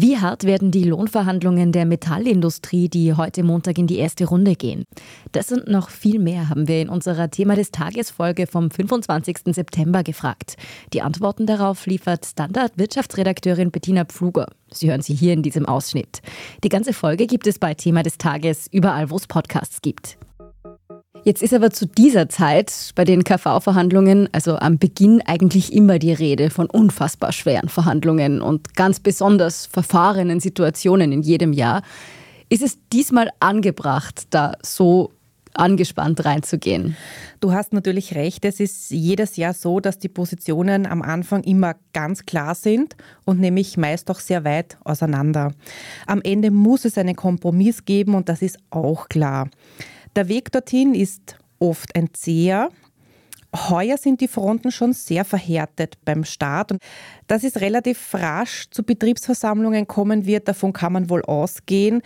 Wie hart werden die Lohnverhandlungen der Metallindustrie, die heute Montag in die erste Runde gehen? Das und noch viel mehr haben wir in unserer Thema des Tages Folge vom 25. September gefragt. Die Antworten darauf liefert Standard-Wirtschaftsredakteurin Bettina Pfluger. Sie hören sie hier in diesem Ausschnitt. Die ganze Folge gibt es bei Thema des Tages überall, wo es Podcasts gibt. Jetzt ist aber zu dieser Zeit bei den KV-Verhandlungen, also am Beginn eigentlich immer die Rede von unfassbar schweren Verhandlungen und ganz besonders verfahrenen Situationen in jedem Jahr. Ist es diesmal angebracht, da so angespannt reinzugehen? Du hast natürlich recht. Es ist jedes Jahr so, dass die Positionen am Anfang immer ganz klar sind und nämlich meist auch sehr weit auseinander. Am Ende muss es einen Kompromiss geben und das ist auch klar. Der Weg dorthin ist oft ein zäher. Heuer sind die Fronten schon sehr verhärtet beim Start. Und dass es relativ rasch zu Betriebsversammlungen kommen wird, davon kann man wohl ausgehen.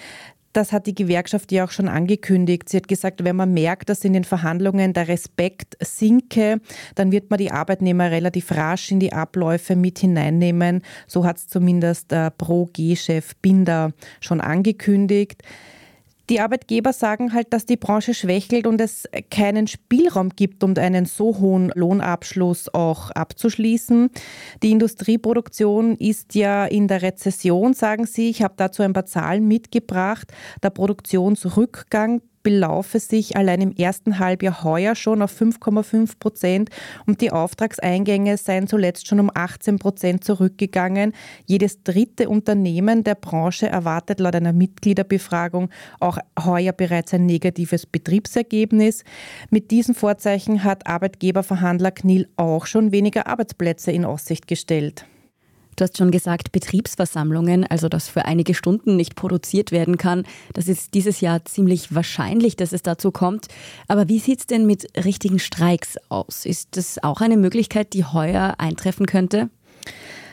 Das hat die Gewerkschaft ja auch schon angekündigt. Sie hat gesagt, wenn man merkt, dass in den Verhandlungen der Respekt sinke, dann wird man die Arbeitnehmer relativ rasch in die Abläufe mit hineinnehmen. So hat es zumindest der Pro-G-Chef Binder schon angekündigt. Die Arbeitgeber sagen halt, dass die Branche schwächelt und es keinen Spielraum gibt, um einen so hohen Lohnabschluss auch abzuschließen. Die Industrieproduktion ist ja in der Rezession, sagen sie. Ich habe dazu ein paar Zahlen mitgebracht. Der Produktionsrückgang belaufe sich allein im ersten Halbjahr heuer schon auf 5,5 Prozent und die Auftragseingänge seien zuletzt schon um 18 Prozent zurückgegangen. Jedes dritte Unternehmen der Branche erwartet laut einer Mitgliederbefragung auch heuer bereits ein negatives Betriebsergebnis. Mit diesen Vorzeichen hat Arbeitgeberverhandler Knil auch schon weniger Arbeitsplätze in Aussicht gestellt. Du hast schon gesagt, Betriebsversammlungen, also dass für einige Stunden nicht produziert werden kann. Das ist dieses Jahr ziemlich wahrscheinlich, dass es dazu kommt. Aber wie sieht es denn mit richtigen Streiks aus? Ist das auch eine Möglichkeit, die heuer eintreffen könnte?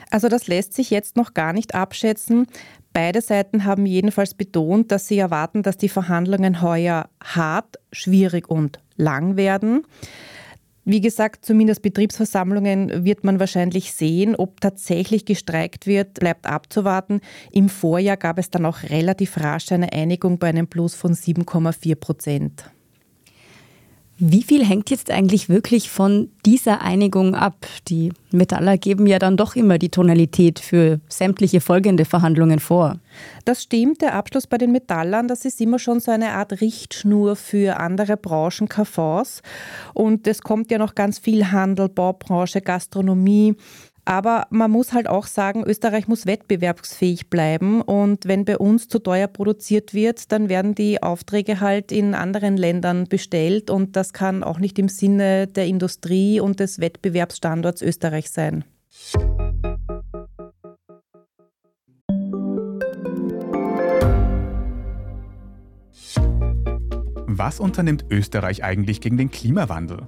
Also das lässt sich jetzt noch gar nicht abschätzen. Beide Seiten haben jedenfalls betont, dass sie erwarten, dass die Verhandlungen heuer hart, schwierig und lang werden. Wie gesagt, zumindest Betriebsversammlungen wird man wahrscheinlich sehen. Ob tatsächlich gestreikt wird, bleibt abzuwarten. Im Vorjahr gab es dann auch relativ rasch eine Einigung bei einem Plus von 7,4 Prozent. Wie viel hängt jetzt eigentlich wirklich von dieser Einigung ab? Die Metaller geben ja dann doch immer die Tonalität für sämtliche folgende Verhandlungen vor. Das stimmt, der Abschluss bei den Metallern, das ist immer schon so eine Art Richtschnur für andere Branchen, KVs. Und es kommt ja noch ganz viel Handel, Baubranche, Gastronomie, aber man muss halt auch sagen, Österreich muss wettbewerbsfähig bleiben. Und wenn bei uns zu teuer produziert wird, dann werden die Aufträge halt in anderen Ländern bestellt. Und das kann auch nicht im Sinne der Industrie und des Wettbewerbsstandorts Österreich sein. Was unternimmt Österreich eigentlich gegen den Klimawandel?